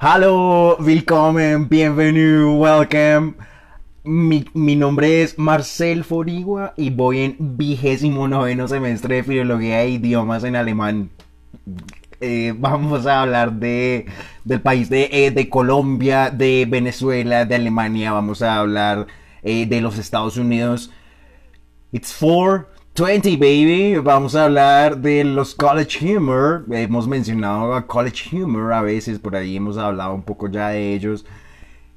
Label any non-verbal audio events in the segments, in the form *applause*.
Hallo, willkommen, bienvenido, welcome. Mi, mi, nombre es Marcel Forigua y voy en vigésimo noveno semestre de Filología e Idiomas en alemán. Eh, vamos a hablar de, del país de, eh, de, Colombia, de Venezuela, de Alemania. Vamos a hablar eh, de los Estados Unidos. It's 420, baby. Vamos a hablar de los College Humor. Hemos mencionado a College Humor a veces, por ahí hemos hablado un poco ya de ellos.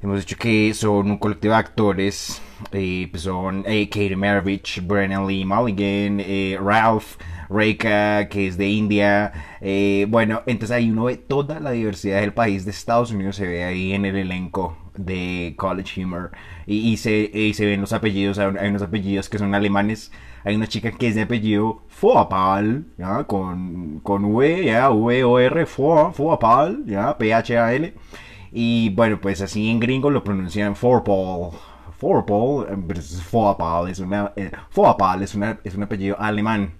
Hemos dicho que son un colectivo de actores. Eh, pues son eh, Maravich, Brennan Lee Mulligan, eh, Ralph Reika, que es de India. Eh, bueno, entonces ahí uno ve toda la diversidad del país de Estados Unidos, se ve ahí en el elenco de College Humor. Y, se, y se ven los apellidos, hay unos apellidos que son alemanes. Hay una chica que es de apellido Foapal, ¿ya? Con, con V, ¿ya? V-O-R, Foapal, ¿ya? P-H-A-L. Y bueno, pues así en gringo lo pronuncian Forpal. Forpal, Foapal, es una, eh, Foapal es, una, es un apellido alemán.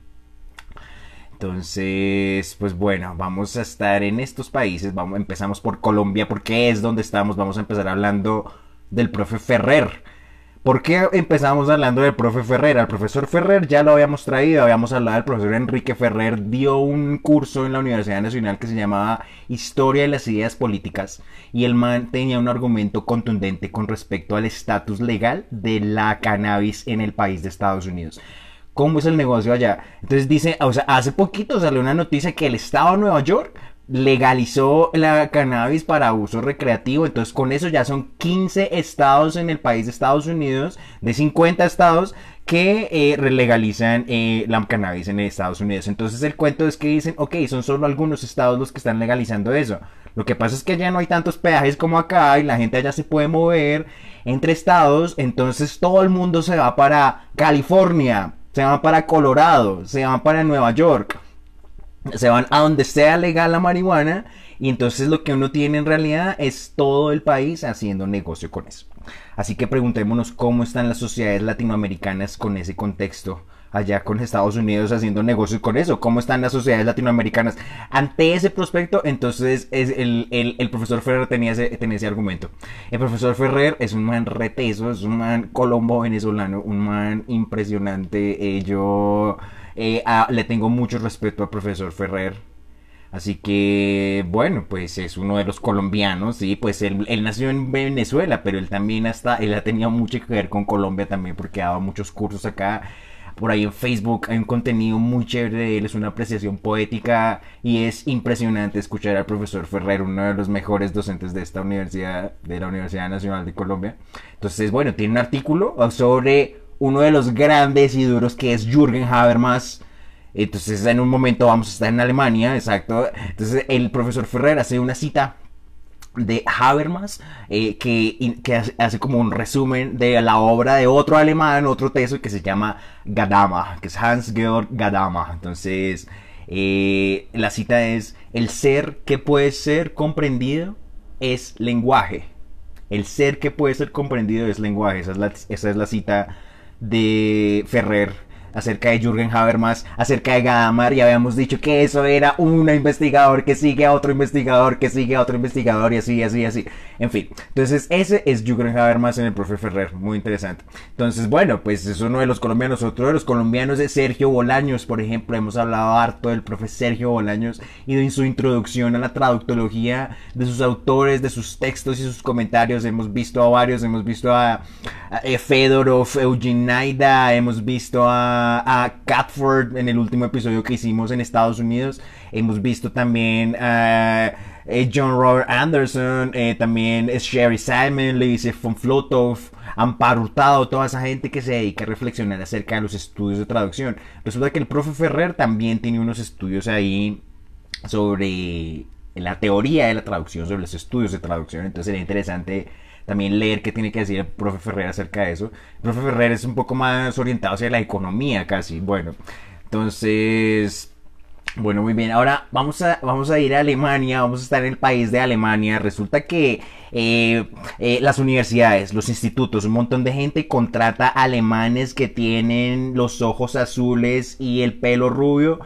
Entonces, pues bueno, vamos a estar en estos países. Vamos, empezamos por Colombia porque es donde estamos. Vamos a empezar hablando del profe Ferrer. ¿Por qué empezamos hablando del profe Ferrer? Al profesor Ferrer ya lo habíamos traído, habíamos hablado del profesor Enrique Ferrer, dio un curso en la Universidad Nacional que se llamaba Historia de las Ideas Políticas y el man tenía un argumento contundente con respecto al estatus legal de la cannabis en el país de Estados Unidos. ¿Cómo es el negocio allá? Entonces dice, o sea, hace poquito salió una noticia que el Estado de Nueva York legalizó la cannabis para uso recreativo, entonces con eso ya son 15 estados en el país de Estados Unidos, de 50 estados que eh, legalizan eh, la cannabis en Estados Unidos. Entonces el cuento es que dicen, ok, son solo algunos estados los que están legalizando eso. Lo que pasa es que ya no hay tantos peajes como acá y la gente allá se puede mover entre estados, entonces todo el mundo se va para California, se va para Colorado, se va para Nueva York se van a donde sea legal la marihuana y entonces lo que uno tiene en realidad es todo el país haciendo negocio con eso. Así que preguntémonos cómo están las sociedades latinoamericanas con ese contexto allá con Estados Unidos haciendo negocio con eso. ¿Cómo están las sociedades latinoamericanas ante ese prospecto? Entonces es el, el, profesor Ferrer tenía ese, tenía ese argumento. El profesor Ferrer es un man reteso, es un man colombo venezolano, un man impresionante. Eh, yo eh, le tengo mucho respeto al profesor Ferrer. Así que, bueno, pues es uno de los colombianos, sí, pues él, nació en Venezuela, pero él también hasta, él ha tenido mucho que ver con Colombia también, porque dado muchos cursos acá. Por ahí en Facebook hay un contenido muy chévere de él, es una apreciación poética y es impresionante escuchar al profesor Ferrer, uno de los mejores docentes de esta universidad, de la Universidad Nacional de Colombia. Entonces, bueno, tiene un artículo sobre uno de los grandes y duros que es Jürgen Habermas. Entonces en un momento vamos a estar en Alemania, exacto. Entonces el profesor Ferrer hace una cita de Habermas eh, que, hace, como un resumen de la obra de otro alemán, otro texto que se llama Gadama, que es Hans-Georg Gadama. Entonces eh, la cita es, el ser que puede ser comprendido es lenguaje. El ser que puede ser comprendido es lenguaje. Esa es la, esa es la cita de Ferrer acerca de Jürgen Habermas, acerca de Gadamar, y habíamos dicho que eso era un investigador que sigue a otro investigador, que sigue a otro investigador, y así, así, así. En fin, entonces ese es Jürgen Habermas en el profe Ferrer, muy interesante. Entonces, bueno, pues es uno de los colombianos, otro de los colombianos es Sergio Bolaños, por ejemplo, hemos hablado harto del profe Sergio Bolaños y de su introducción a la traductología de sus autores, de sus textos y sus comentarios, hemos visto a varios, hemos visto a, Fedorov, Eugene hemos visto a a, Catford en el último episodio que hicimos en Estados Unidos. Hemos visto también a eh, John Robert Anderson, eh, también Sherry Simon, dice von Flotov, Amparo Hurtado, toda esa gente que se dedica a reflexionar acerca de los estudios de traducción. Resulta que el profe Ferrer también tiene unos estudios ahí sobre la teoría de la traducción, sobre los estudios de traducción. Entonces sería interesante también leer qué tiene que decir el profe Ferrer acerca de eso. El profe Ferrer es un poco más orientado hacia la economía casi. Bueno, entonces... Bueno, muy bien. Ahora vamos a, vamos a ir a Alemania, vamos a estar en el país de Alemania. Resulta que eh, eh, las universidades, los institutos, un montón de gente contrata alemanes que tienen los ojos azules y el pelo rubio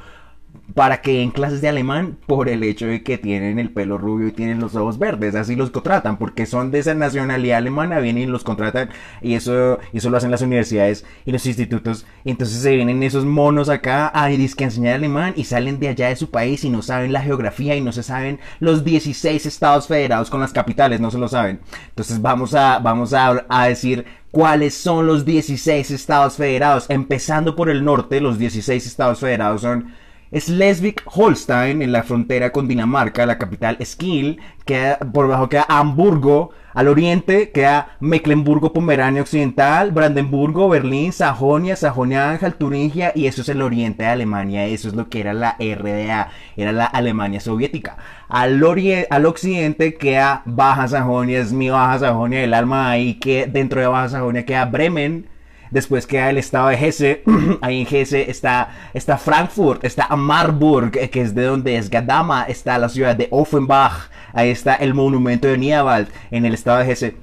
para que den clases de alemán por el hecho de que tienen el pelo rubio y tienen los ojos verdes. Así los contratan, porque son de esa nacionalidad alemana, vienen y los contratan y eso, eso lo hacen las universidades y los institutos. entonces se vienen esos monos acá a, enseñar alemán y salen de allá de su país y no saben la geografía y no se saben los 16 estados federados con las capitales, no se lo saben. Entonces vamos a, vamos a, a decir cuáles son los 16 estados federados, empezando por el norte, los 16 estados federados son Schleswig-Holstein en la frontera con Dinamarca, la capital Skill, queda por debajo queda Hamburgo, al oriente queda Mecklenburgo-Pomerania Occidental, Brandenburgo, Berlín, Sajonia, Sajonia-Anhalt, Turingia y eso es el oriente de Alemania, eso es lo que era la RDA, era la Alemania soviética. Al, al occidente queda Baja Sajonia, es mi Baja Sajonia, el alma ahí que dentro de Baja Sajonia queda Bremen, Después queda el estado de Hesse. *clears throat* Ahí en Hesse está, está Frankfurt, está Marburg, que es de donde es Gadama. Está la ciudad de Offenbach. Ahí está el monumento de Niewald en el estado de Hesse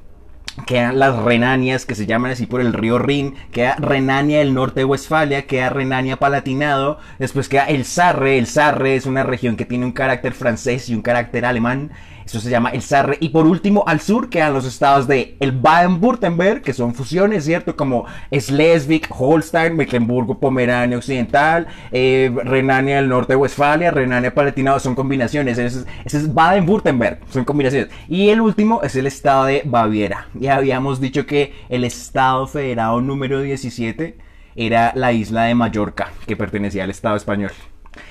quedan las Renanias, que se llaman así por el río Rin, queda Renania del norte de Westfalia, queda Renania Palatinado, después queda el Sarre, el Sarre es una región que tiene un carácter francés y un carácter alemán, eso se llama el Sarre. Y por último, al sur quedan los estados de el Baden-Württemberg, que son fusiones, ¿cierto? Como Schleswig, Holstein, Mecklenburgo, Pomerania Occidental, eh, Renania del Norte Westfalia, Renania Palatinado, son combinaciones. Ese es, Baden-Württemberg, son combinaciones. Y el último es el estado de Baviera. Ya habíamos dicho que el estado federado número 17 era la isla de Mallorca, que pertenecía al estado español.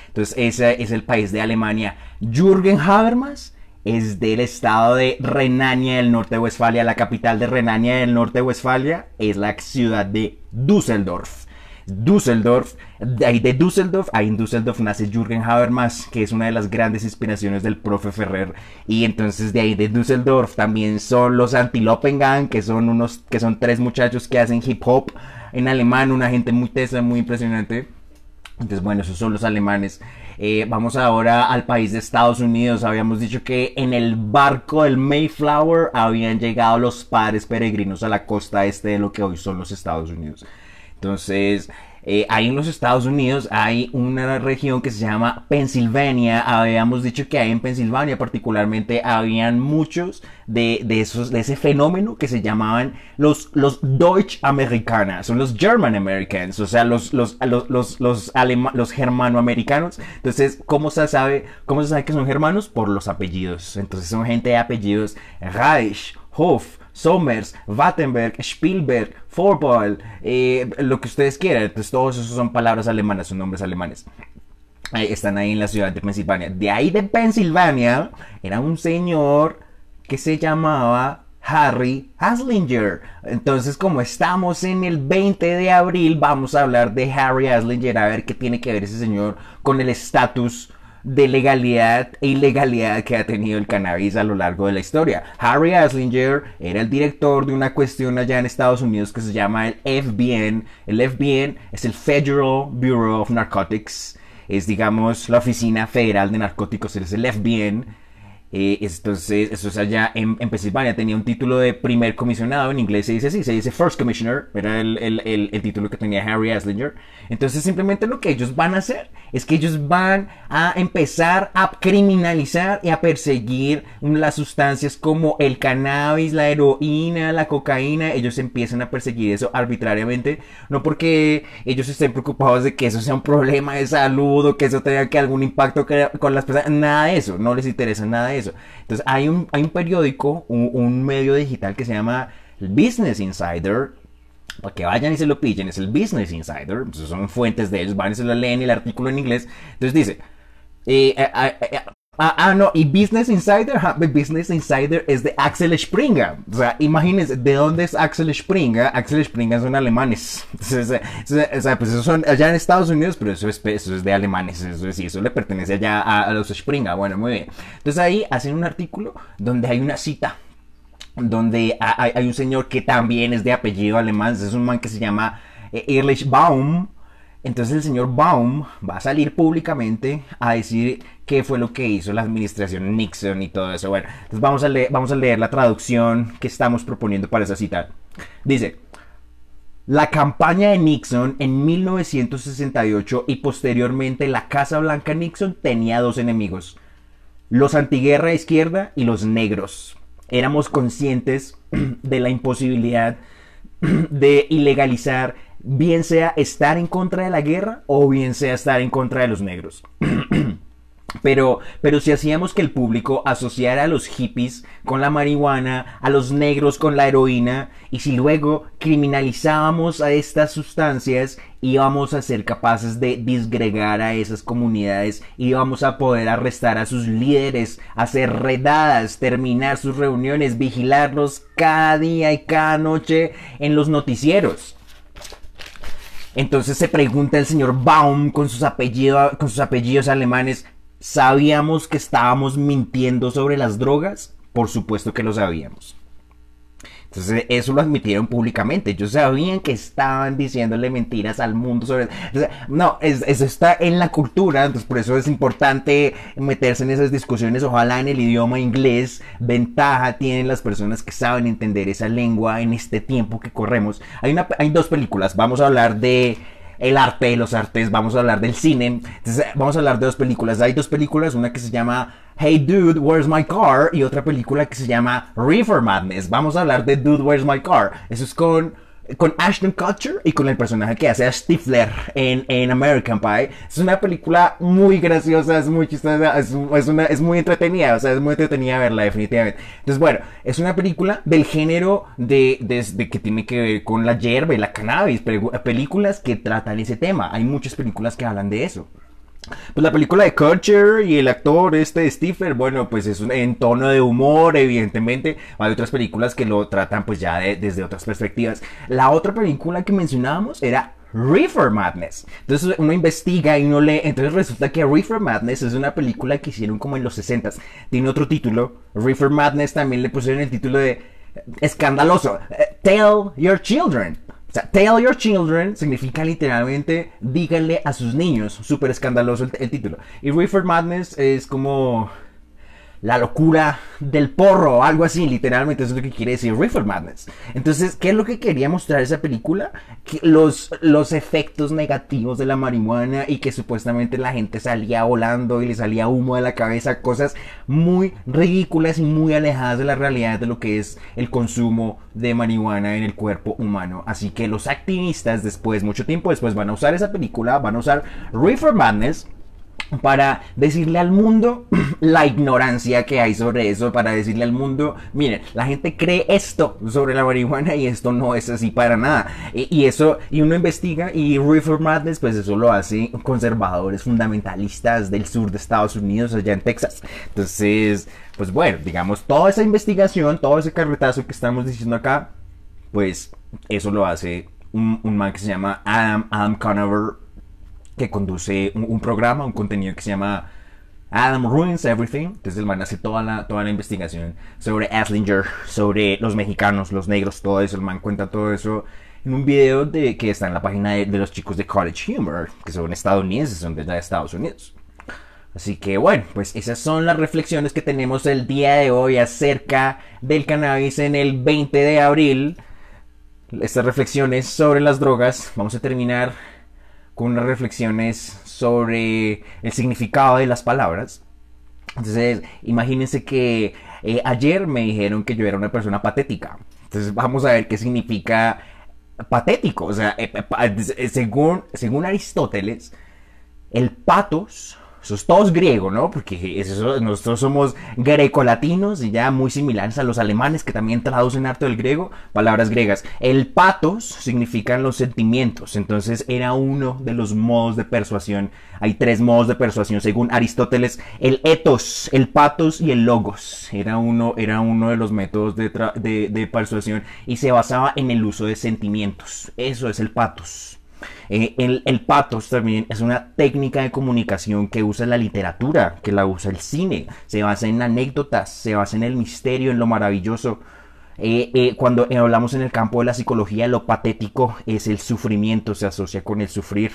Entonces, ese es el país de Alemania. Jürgen Habermas es del estado de Renania del Norte de Westfalia. La capital de Renania del Norte de Westfalia es la ciudad de Düsseldorf. Düsseldorf, de ahí de Düsseldorf, ahí en Düsseldorf nace Jürgen Habermas, que es una de las grandes inspiraciones del profe Ferrer. Y entonces de ahí de Düsseldorf también son los Antilopengang, que son unos, que son tres muchachos que hacen hip hop en alemán, una gente muy tesa, muy impresionante. Entonces, bueno, esos son los alemanes. Eh, vamos ahora al país de Estados Unidos. Habíamos dicho que en el barco del Mayflower habían llegado los padres peregrinos a la costa este de lo que hoy son los Estados Unidos. Entonces, eh, ahí en los Estados Unidos hay una región que se llama Pensilvania. Habíamos dicho que ahí en Pensilvania particularmente habían muchos de, esos, de ese fenómeno que se llamaban los, los Deutsch Americanas, son los German Americans, o sea, los, los, los, los, los, los germanoamericanos. Entonces, ¿cómo se sabe, cómo se sabe que son germanos? Por los apellidos. Entonces son gente de apellidos Reich, Hof, Somers, Wattenberg, Spielberg, Forboil, eh, lo que ustedes quieran. Entonces todos esos son palabras alemanas, son nombres alemanes. están ahí en la ciudad de Pensilvania. De ahí de Pensilvania era un señor que se llamaba Harry Haslinger. Entonces, como estamos en el 20 de abril, vamos a hablar de Harry Haslinger, a ver qué tiene que ver ese señor con el estatus de legalidad e ilegalidad que ha tenido el cannabis a lo largo de la historia. Harry Aslinger era el director de una cuestión allá en Estados Unidos que se llama el FBN. El FBN es el Federal Bureau of Narcotics. Es, digamos, la Oficina Federal de Narcóticos. Es el FBN eh, entonces, eso es allá en, Pensilvania. Tenía un título de primer comisionado. En inglés se dice así, se dice First Commissioner. Era el, el, el, título que tenía Harry Aslinger. Entonces, simplemente lo que ellos van a hacer es que ellos van a empezar a criminalizar y a perseguir las sustancias como el cannabis, la heroína, la cocaína. Ellos empiezan a perseguir eso arbitrariamente. No porque ellos estén preocupados de que eso sea un problema de salud o que eso tenga que algún impacto con las personas. Nada de eso. No les interesa nada de eso. Entonces hay un, hay un periódico, un, medio digital que se llama Business Insider, para que vayan y se lo pillen, es el Business Insider, son fuentes de ellos, van y se lo leen el artículo en inglés. Entonces dice, eh, eh, eh, Ah, ah, no, y Business Insider, Business Insider es de Axel Springer. O sea, imagínense, ¿de dónde es Axel Springer? Axel Springer son alemanes. o sea, pues eso son allá en Estados Unidos, pero eso es, es de alemanes. Eso, sí, eso le pertenece allá a, los Springer. Bueno, muy bien. Entonces ahí hacen un artículo donde hay una cita. Donde hay, un señor que también es de apellido alemán. Es un man que se llama eh, Erlich Baum entonces el señor Baum va a salir públicamente a decir qué fue lo que hizo la administración Nixon y todo eso. Bueno, entonces vamos a leer, la traducción que estamos proponiendo para esa cita. Dice, la campaña de Nixon en 1968 y posteriormente la Casa Blanca Nixon tenía dos enemigos, los antiguerra izquierda y los negros. Éramos conscientes *clears throat* de la imposibilidad *clears throat* de ilegalizar bien sea estar en contra de la guerra o bien sea estar en contra de los negros. *clears throat* Pero, pero si hacíamos que el público asociara a los hippies con la marihuana, a los negros con la heroína, y si luego criminalizábamos a estas sustancias, íbamos a ser capaces de disgregar a esas comunidades, íbamos a poder arrestar a sus líderes, hacer redadas, terminar sus reuniones, vigilarlos cada día y cada noche en los noticieros. Entonces se pregunta el señor Baum con sus, apellidos, alemanes, ¿Sabíamos que estábamos mintiendo sobre las drogas? Por supuesto que lo sabíamos. Entonces eso lo admitieron públicamente. Ellos sabían que estaban diciéndole mentiras al mundo sobre... no, eso está en la cultura. Entonces por eso es importante meterse en esas discusiones. Ojalá en el idioma inglés. Ventaja tienen las personas que saben entender esa lengua en este tiempo que corremos. Hay, una, hay dos películas. Vamos a hablar de el arte, los artes, vamos a hablar del cine. Entonces, vamos a hablar de dos películas. Hay dos películas, una que se llama Hey Dude, Where's My Car? y otra película que se llama Reefer Madness. Vamos a hablar de Dude, Where's My Car? Eso es con con Ashton Kutcher y con el personaje que hace a Stifler en, en American Pie. Es una película muy graciosa, es muy chistosa, es, una, es muy entretenida, o sea, es muy entretenida verla definitivamente. Entonces, bueno, es una película del género de, de, que tiene que ver con la hierba y la cannabis, películas que tratan ese tema. Hay muchas películas que hablan de eso. Pues la película de Kutcher y el actor este Stifler, bueno, pues es un, en tono de humor, evidentemente. Hay otras películas que lo tratan pues ya desde otras perspectivas. La otra película que mencionábamos era Reefer Madness. Entonces uno investiga y uno lee. Entonces resulta que Reefer Madness es una película que hicieron como en los 60 Tiene otro título. Reefer Madness también le pusieron el título de escandaloso. Eh, Tell Your Children. Tell your children significa literalmente díganle a sus niños. Súper escandaloso el, título. Y Reefer Madness es como la locura del porro, algo así, literalmente, eso es lo que quiere decir Reefer Madness. Entonces, ¿qué es lo que quería mostrar esa película? Los, los efectos negativos de la marihuana y que supuestamente la gente salía volando y le salía humo de la cabeza, cosas muy ridículas y muy alejadas de la realidad de lo que es el consumo de marihuana en el cuerpo humano. Así que los activistas después, mucho tiempo después, van a usar esa película, van a usar Reefer Madness para decirle al mundo *clears throat* la ignorancia que hay sobre eso, para decirle al mundo, miren, la gente cree esto sobre la marihuana y esto no es así para nada. Y, eso, y uno investiga y Reefer Madness, pues eso lo hace conservadores fundamentalistas del sur de Estados Unidos, allá en Texas. Entonces, pues bueno, digamos, toda esa investigación, todo ese carretazo que estamos diciendo acá, pues eso lo hace un, un man que se llama Adam, Adam Conover que conduce un, programa, un contenido que se llama Adam Ruins Everything. Entonces el man hace toda la, toda la investigación sobre Aslinger, sobre los mexicanos, los negros, todo eso. El man cuenta todo eso en un video de, que está en la página de, los chicos de College Humor, que son estadounidenses, son de Estados Unidos. Así que bueno, pues esas son las reflexiones que tenemos el día de hoy acerca del cannabis en el 20 de abril. Estas reflexiones sobre las drogas. Vamos a terminar con unas reflexiones sobre el significado de las palabras. Entonces, imagínense que eh, ayer me dijeron que yo era una persona patética. Entonces, vamos a ver qué significa patético. O sea, eh, eh, según, según Aristóteles, el patos es todos griego, ¿no? Porque nosotros somos grecolatinos y ya muy similares a los alemanes que también traducen harto del griego, palabras griegas. El patos significan los sentimientos, entonces era uno de los modos de persuasión. Hay tres modos de persuasión según Aristóteles. El etos, el patos y el logos. Era uno, era uno de los métodos de, de persuasión y se basaba en el uso de sentimientos. Eso es el patos. Eh, el, patos también es una técnica de comunicación que usa la literatura, que la usa el cine. Se basa en anécdotas, se basa en el misterio, en lo maravilloso. Eh, eh, cuando hablamos en el campo de la psicología, lo patético es el sufrimiento, se asocia con el sufrir.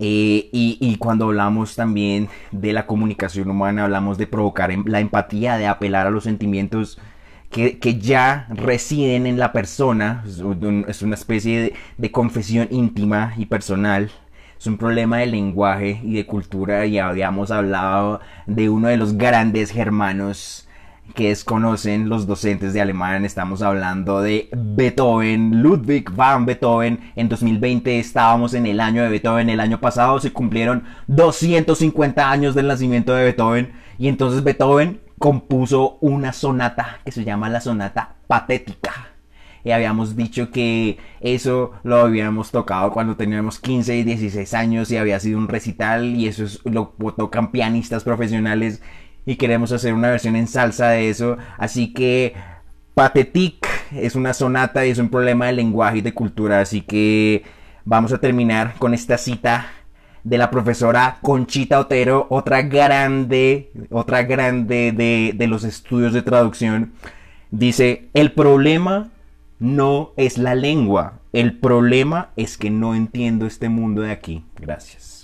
y, y, cuando hablamos también de la comunicación humana, hablamos de provocar em, la empatía, de apelar a los sentimientos que, ya residen en la persona, es una especie de, confesión íntima y personal. Es un problema de lenguaje y de cultura y habíamos hablado de uno de los grandes germanos que desconocen los docentes de alemán. Estamos hablando de Beethoven, Ludwig van Beethoven. En 2020 estábamos en el año de Beethoven. El año pasado se cumplieron 250 años del nacimiento de Beethoven. Y entonces Beethoven compuso una sonata que se llama la sonata patética. Y habíamos dicho que eso lo habíamos tocado cuando teníamos 15 y 16 años y había sido un recital y eso lo tocan pianistas profesionales y queremos hacer una versión en salsa de eso. Así que Patetic es una sonata y es un problema de lenguaje y de cultura. Así que vamos a terminar con esta cita de la profesora Conchita Otero, otra grande, otra grande de, de los estudios de traducción. Dice, el problema no es la lengua, el problema es que no entiendo este mundo de aquí. Gracias.